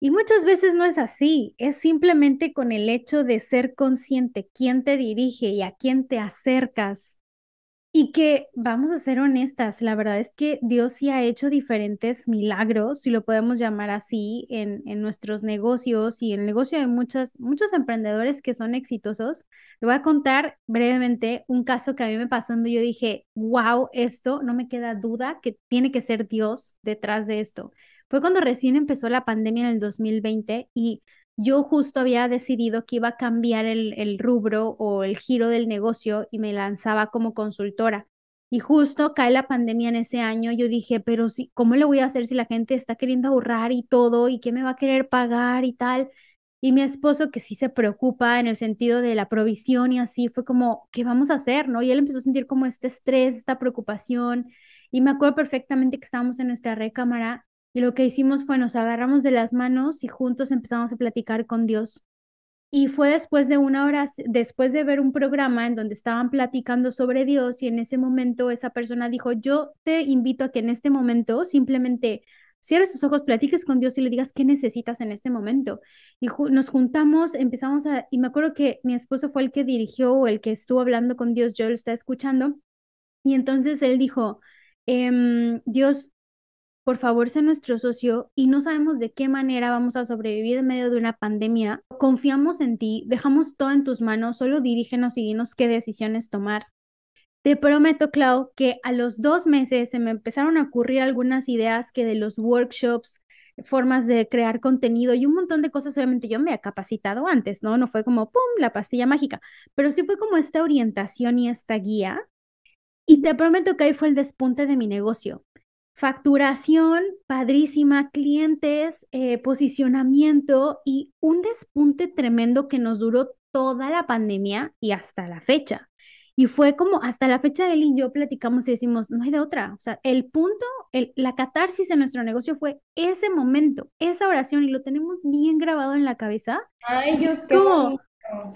Y muchas veces no es así, es simplemente con el hecho de ser consciente quién te dirige y a quién te acercas Y que, vamos a ser honestas, la verdad es que Dios sí ha hecho diferentes milagros, si lo podemos llamar así, en, en nuestros negocios y en el negocio de muchos, muchos emprendedores que son exitosos. Le voy a contar brevemente un caso que a mí me pasó donde yo dije, wow, esto no me queda duda que tiene que ser Dios detrás de esto. Fue cuando recién empezó la pandemia en el 2020 y yo justo había decidido que iba a cambiar el, rubro o el giro del negocio y me lanzaba como consultora. Y justo cae la pandemia en ese año, yo dije, pero sí, ¿cómo le voy a hacer si la gente está queriendo ahorrar y todo y qué me va a querer pagar y tal? Y mi esposo, que sí se preocupa en el sentido de la provisión y así, fue como, ¿qué vamos a hacer? ¿No? Y él empezó a sentir como este estrés, esta preocupación. Y me acuerdo perfectamente que estábamos en nuestra recámara y lo que hicimos fue nos agarramos de las manos y juntos empezamos a platicar con Dios. Y fue después de una hora, después de ver un programa en donde estaban platicando sobre Dios y en ese momento esa persona dijo, yo te invito a que en este momento simplemente cierres tus ojos, platiques con Dios y le digas qué necesitas en este momento. Y nos juntamos, empezamos a, y me acuerdo que mi esposo fue el que dirigió o el que estuvo hablando con Dios, yo lo estaba escuchando. Y entonces él dijo, em, Dios, por favor, sé nuestro socio y no sabemos de qué manera vamos a sobrevivir en medio de una pandemia. Confiamos en ti, dejamos todo en tus manos, solo dirígenos y dinos qué decisiones tomar. Te prometo, Clau, que a los dos meses se me empezaron a ocurrir algunas ideas que de los workshops, formas de crear contenido y un montón de cosas, obviamente yo me he capacitado antes, ¿no? No fue como, ¡pum!, la pastilla mágica, pero sí fue como esta orientación y esta guía. Y te prometo que ahí fue el despunte de mi negocio. Facturación, padrísima, clientes, eh, posicionamiento y un despunte tremendo que nos duró toda la pandemia y hasta la fecha. Y fue como hasta la fecha él y yo platicamos y decimos, no hay de otra. O sea, el punto, el, la catarsis en nuestro negocio fue ese momento, esa oración y lo tenemos bien grabado en la cabeza. Ay, Dios, qué como,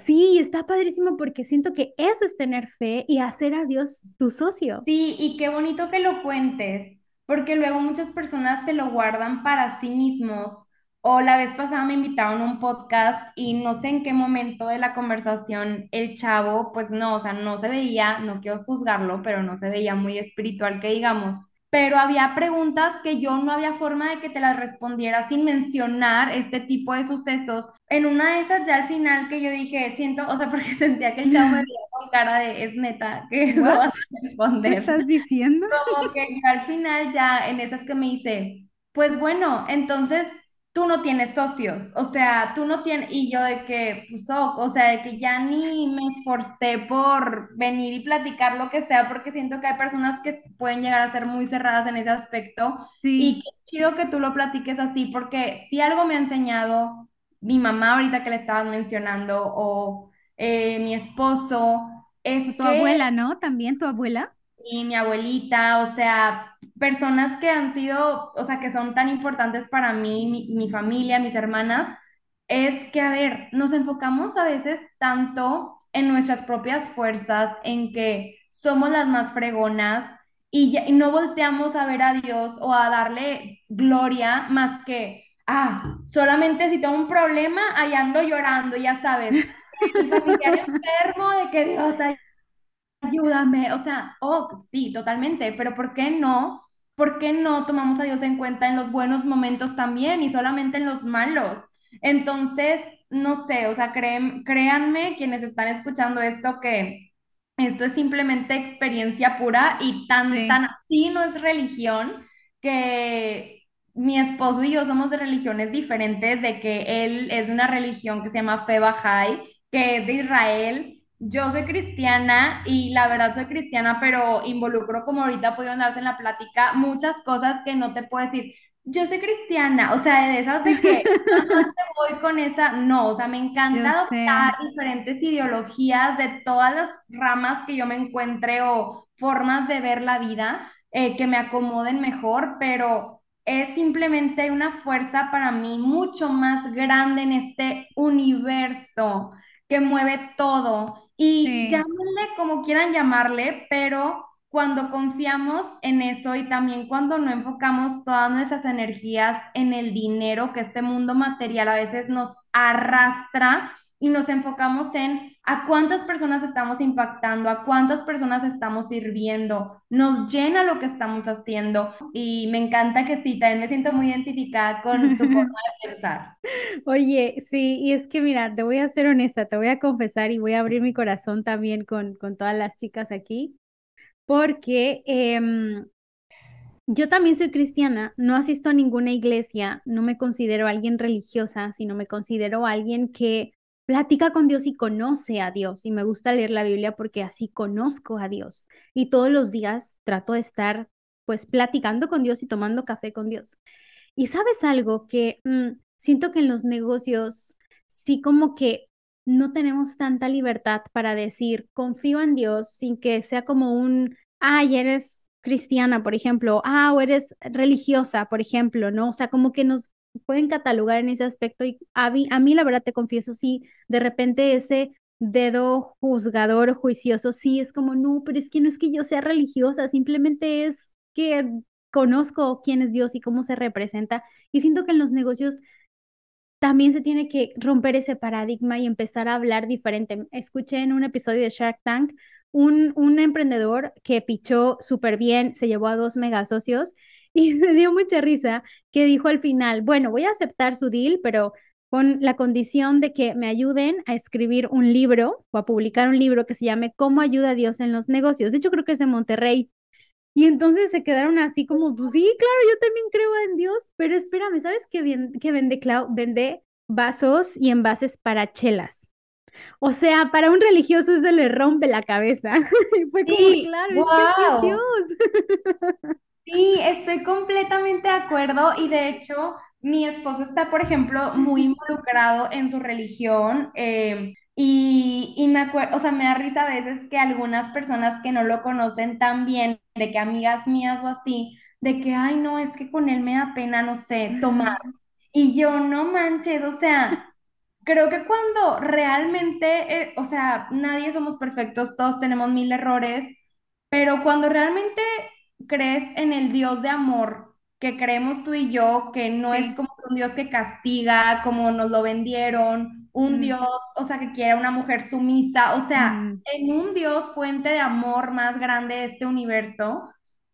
Sí, está padrísimo porque siento que eso es tener fe y hacer a Dios tu socio. Sí, y qué bonito que lo cuentes porque luego muchas personas se lo guardan para sí mismos. O la vez pasada me invitaron a un podcast y no sé en qué momento de la conversación el chavo, pues no, o sea, no se veía, no quiero juzgarlo, pero no se veía muy espiritual que digamos. Pero había preguntas que yo no había forma de que te las respondiera sin mencionar este tipo de sucesos. En una de esas ya al final que yo dije, siento, o sea, porque sentía que el chavo me veía con cara de, es neta, que eso vas a responder. ¿Qué estás diciendo? Como que yo al final ya en esas que me dice, pues bueno, entonces tú no tienes socios, o sea, tú no tienes, y yo de que, pues, o sea, de que ya ni me esforcé por venir y platicar lo que sea, porque siento que hay personas que pueden llegar a ser muy cerradas en ese aspecto, y qué chido que tú lo platiques así, porque si algo me ha enseñado mi mamá ahorita que le estaban mencionando, o eh, mi esposo, es tu abuela, ¿no? También tu abuela. Y mi abuelita, o sea, personas que han sido, o sea, que son tan importantes para mí, mi, familia, mis hermanas, es que, a ver, nos enfocamos a veces tanto en nuestras propias fuerzas, en que somos las más fregonas y, y no volteamos a ver a Dios o a darle gloria más que, ah, solamente si tengo un problema, ahí ando llorando, ya sabes, mi familiar enfermo, de que Dios ayúdame, o sea, oh, sí, totalmente, pero ¿por qué no? ¿Por qué no tomamos a Dios en cuenta en los buenos momentos también y solamente en los malos? Entonces, no sé, o sea, créanme quienes están escuchando esto que esto es simplemente experiencia pura y tan, tan así no es religión que mi esposo y yo somos de religiones diferentes, de que él es de una religión que se llama Fe Bahá'í, que es de Israel, yo soy cristiana y la verdad soy cristiana, pero involucro, como ahorita pudieron darse en la plática, muchas cosas que no te puedo decir. Yo soy cristiana, o sea, de esas de que voy con esa, no, o sea, me encanta adoptar diferentes ideologías de todas las ramas que yo me encuentre o formas de ver la vida eh, que me acomoden mejor, pero es simplemente una fuerza para mí mucho más grande en este universo que mueve todo y llámenle como quieran llamarle, pero cuando confiamos en eso y también cuando no enfocamos todas nuestras energías en el dinero, que este mundo material a veces nos arrastra y nos enfocamos en a cuántas personas estamos impactando, a cuántas personas estamos sirviendo, nos llena lo que estamos haciendo y me encanta que sí, también me siento muy identificada con tu forma de pensar. Oye, sí, y es que mira, te voy a ser honesta, te voy a confesar y voy a abrir mi corazón también con, con todas las chicas aquí, porque em, yo también soy cristiana, no asisto a ninguna iglesia, no me considero alguien religiosa, sino me considero alguien que platica con Dios y conoce a Dios. Y me gusta leer la Biblia porque así conozco a Dios. Y todos los días trato de estar pues platicando con Dios y tomando café con Dios. Y sabes algo que mm, siento que en los negocios sí como que no tenemos tanta libertad para decir confío en Dios sin que sea como un, ay, eres cristiana, por ejemplo, ah, o eres religiosa, por ejemplo, ¿no? O sea, como que nos pueden catalogar en ese aspecto y a mí, a mí la verdad te confieso, sí, de repente ese dedo juzgador, juicioso, sí, es como, no, pero es que no es que yo sea religiosa, simplemente es que conozco quién es Dios y cómo se representa. Y siento que en los negocios también se tiene que romper ese paradigma y empezar a hablar diferente. Escuché en un episodio de Shark Tank un, un emprendedor que pichó súper bien, se llevó a dos mega socios y me dio mucha risa que dijo al final, bueno, voy a aceptar su deal, pero con la condición de que me ayuden a escribir un libro o a publicar un libro que se llame ¿Cómo ayuda a Dios en los negocios? De hecho, creo que es de Monterrey. Y entonces se quedaron así como, pues sí, claro, yo también creo en Dios, pero espérame, ¿sabes qué, bien, qué vende Clau? Vende vasos y envases para chelas. O sea, para un religioso eso le rompe la cabeza. fue como, claro, es que es Dios. Sí, estoy completamente de acuerdo y de hecho mi esposo está, por ejemplo, muy involucrado en su religión eh, y, y me acuerdo, o sea, me da risa a veces que algunas personas que no lo conocen tan bien, de que amigas mías o así, de que, ay, no, es que con él me da pena, no sé, tomar. Y yo, no manches, o sea, creo que cuando realmente, eh, o sea, nadie somos perfectos, todos tenemos mil errores, pero cuando realmente crees en el Dios de amor que creemos tú y yo, que no es como un Dios que castiga, como nos lo vendieron, un mm. Dios, o sea, que quiere una mujer sumisa, o sea, mm. en un Dios fuente de amor más grande de este universo,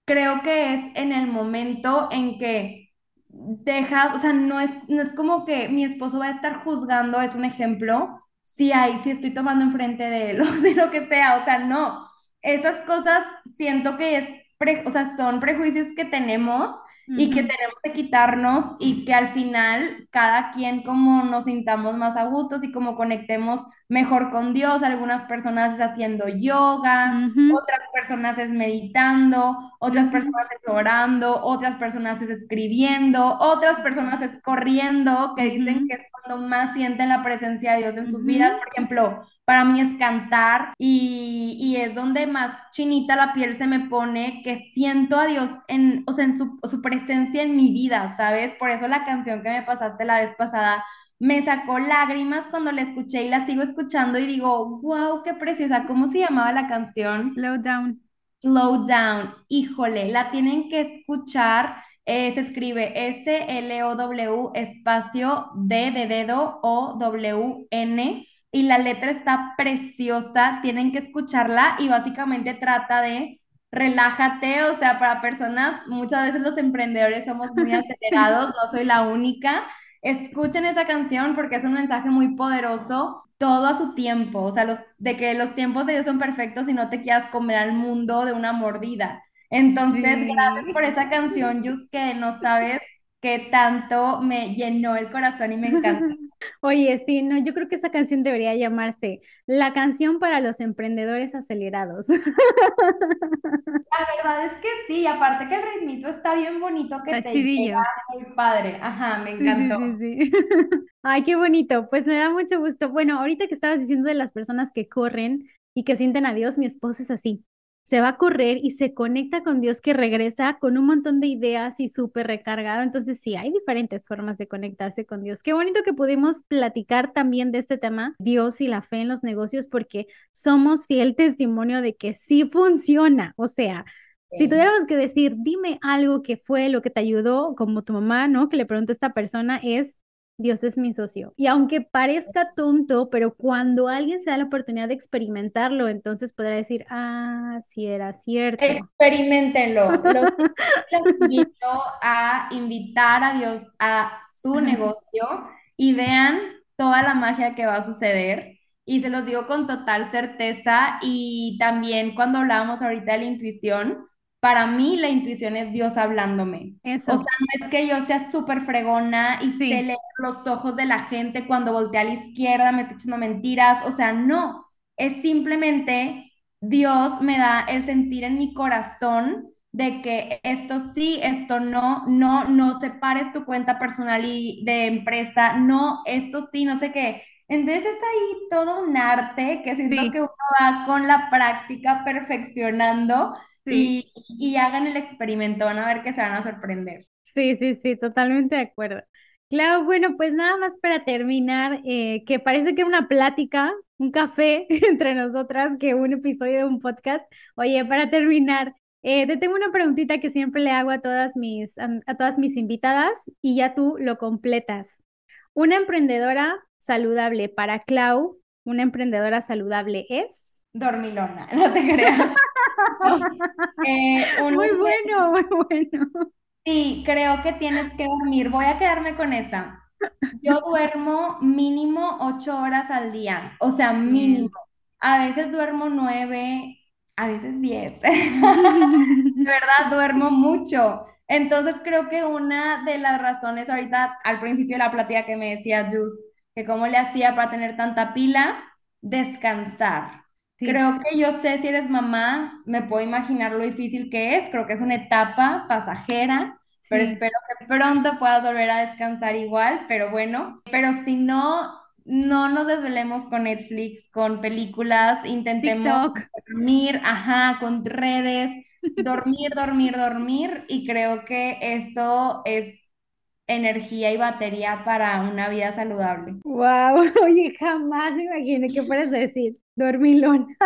creo que es en el momento en que deja, o sea, no es, no es como que mi esposo va a estar juzgando, es un ejemplo, si hay, si estoy tomando enfrente de él, o lo que sea, o sea, no, esas cosas siento que es o sea, son prejuicios que tenemos y que tenemos que quitarnos y que al final cada quien como nos sintamos más a gustos y como conectemos mejor con Dios. Algunas personas es haciendo yoga, otras personas es meditando, otras personas es orando, otras personas es escribiendo, otras personas es corriendo, que dicen que es cuando más sienten la presencia de Dios en sus vidas. Por ejemplo, para mí es cantar y, y, es donde más chinita la piel se me pone, que siento a Dios en, o sea, en su, su presencia en mi vida, ¿sabes? Por eso la canción que me pasaste la vez pasada me sacó lágrimas cuando la escuché y la sigo escuchando y digo, wow, qué preciosa. ¿Cómo se llamaba la canción? Slow Down. Slow Down. Híjole, la tienen que escuchar. Eh, se escribe S-L-O-W espacio D de dedo O-W-N y la letra está preciosa, tienen que escucharla y básicamente trata de relájate, o sea, para personas, muchas veces los emprendedores somos muy acelerados, no soy la única. Escuchen esa canción porque es un mensaje muy poderoso, todo a su tiempo, o sea, los, de que los tiempos de Dios son perfectos y no te quieras comer al mundo de una mordida. Entonces, gracias por esa canción, Yus, que no sabes qué tanto me llenó el corazón y me encanta. Oye, sí, no, yo creo que esa canción debería llamarse La canción para los emprendedores acelerados. La verdad es que sí, aparte que el ritmito está bien bonito, que te llega muy padre. Ajá, me encantó. Sí, sí, Ay, qué bonito, pues me da mucho gusto. Bueno, ahorita que estabas diciendo de las personas que corren y que sienten a Dios, mi esposo es así se va a correr y se conecta con Dios que regresa con un montón de ideas y súper recargado. Entonces sí, hay diferentes formas de conectarse con Dios. Qué bonito que pudimos platicar también de este tema, Dios y la fe en los negocios, porque somos fiel testimonio de que sí funciona. O sea, si tuviéramos que decir, dime algo que fue lo que te ayudó, como tu mamá, ¿no? Que le preguntó a esta persona, es Dios es mi socio. Y aunque parezca tonto, pero cuando alguien se da la oportunidad de experimentarlo, entonces podrá decir, ah, sí era cierto. Experimentenlo. Los invito a invitar a Dios a su negocio y vean toda la magia que va a suceder. Y se los digo con total certeza. Y también cuando hablábamos ahorita de la intuición, para mí la intuición es Dios hablándome. Eso. O sea, no es que yo sea súper fregona y Sí. sé leer los ojos de la gente cuando voltea a la izquierda, me está echando mentiras. O sea, no. Es simplemente Dios me da el sentir en mi corazón de que esto sí, esto no, no, no separes tu cuenta personal y de empresa, no, esto sí, no sé qué. Entonces es ahí todo un arte que siento Sí. que uno va con la práctica perfeccionando Sí. y, y hagan el experimento, van a ver que se van a sorprender. Sí, sí, sí, totalmente de acuerdo. Claro, bueno, pues nada más para terminar, eh, que parece que era una plática, un café entre nosotras, que un episodio de un podcast. Oye, para terminar, eh, te tengo una preguntita que siempre le hago a todas mis, a, a todas mis invitadas y ya tú lo completas. Una emprendedora saludable para Clau, una emprendedora saludable es. Dormilona, no te creas. Eh, Muy bueno, muy bueno. Sí, creo que tienes que dormir. Voy a quedarme con esa. Yo duermo mínimo ocho horas al día, o sea, mínimo. A veces duermo nueve, a veces diez. De verdad, duermo mucho. Entonces creo que una de las razones ahorita al principio de la plática que me decía Jus, que cómo le hacía para tener tanta pila, descansar. Sí. Creo que yo sé si eres mamá, me puedo imaginar lo difícil que es, creo que es una etapa pasajera, pero espero que pronto puedas volver a descansar igual, pero bueno, pero si no, no nos desvelemos con Netflix, con películas, intentemos TikTok. dormir, ajá, con redes, dormir, dormir, dormir, y creo que eso es energía y batería para una vida saludable. Wow, oye, jamás me imaginé que fueras a decir dormilón.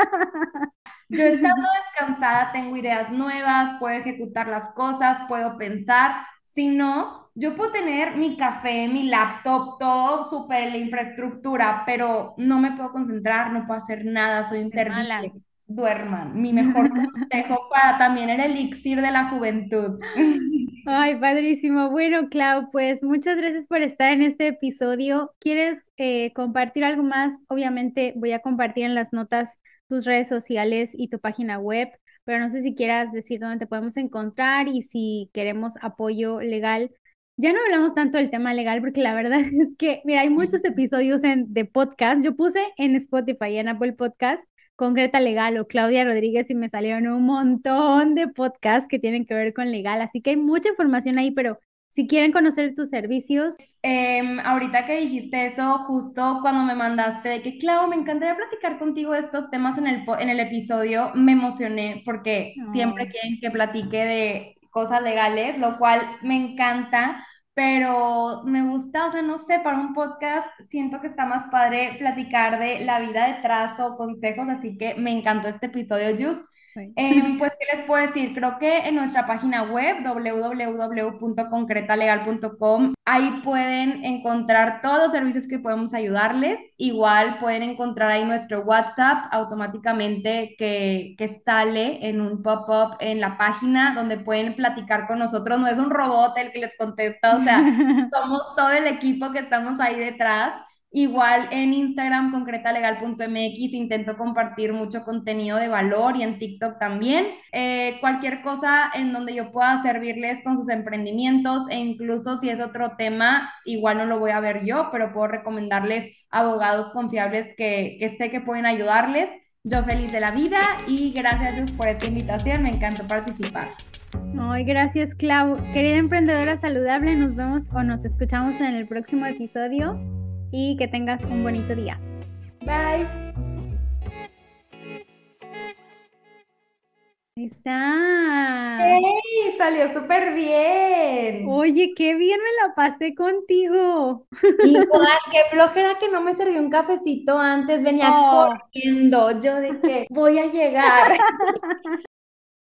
Yo estando descansada tengo ideas nuevas, puedo ejecutar las cosas, puedo pensar. Si no, yo puedo tener mi café, mi laptop, todo súper la infraestructura, pero no me puedo concentrar, no puedo hacer nada, soy inservible. Duerman, mi mejor consejo para también el elixir de la juventud. Ay, padrísimo. Bueno, Clau, pues muchas gracias por estar en este episodio. ¿Quieres eh, compartir algo más? Obviamente voy a compartir en las notas tus redes sociales y tu página web, pero no sé si quieras decir dónde te podemos encontrar y si queremos apoyo legal. Ya no hablamos tanto del tema legal porque la verdad es que, mira, hay muchos episodios en, de podcast. Yo puse en Spotify, en Apple Podcast, Concreta Legal o Claudia Rodríguez y me salieron un montón de podcasts que tienen que ver con legal, así que hay mucha información ahí, pero si quieren conocer tus servicios, Em, ahorita que dijiste eso, justo cuando me mandaste de que, Clau, me encantaría platicar contigo de estos temas en el, en el episodio, me emocioné porque siempre quieren que platique de cosas legales, lo cual me encanta, pero me gusta, o sea, no sé, para un podcast siento que está más padre platicar de la vida detrás o consejos, así que me encantó este episodio, Jus. Sí. Em, pues, ¿qué les puedo decir? Creo que en nuestra página web, www.concretalegal.com, ahí pueden encontrar todos los servicios que podemos ayudarles. Igual pueden encontrar ahí nuestro WhatsApp automáticamente que, que sale en un pop-up en la página donde pueden platicar con nosotros. No es un robot el que les contesta, o sea, somos todo el equipo que estamos ahí detrás. Igual en Instagram, concretalegal.mx, intento compartir mucho contenido de valor y en TikTok también. Eh, cualquier cosa en donde yo pueda servirles con sus emprendimientos e incluso si es otro tema, igual no lo voy a ver yo, pero puedo recomendarles abogados confiables que, que sé que pueden ayudarles. Yo feliz de la vida y gracias Dios por esta invitación, me encantó participar. Ay, gracias, Clau. Querida emprendedora saludable, nos vemos o nos escuchamos en el próximo episodio y que tengas un bonito día. Bye. Ahí está. ¡Ey! Salió súper bien. Oye, qué bien me la pasé contigo. Igual, qué flojera que no me serví un cafecito antes, venía Oh. corriendo, yo que voy a llegar.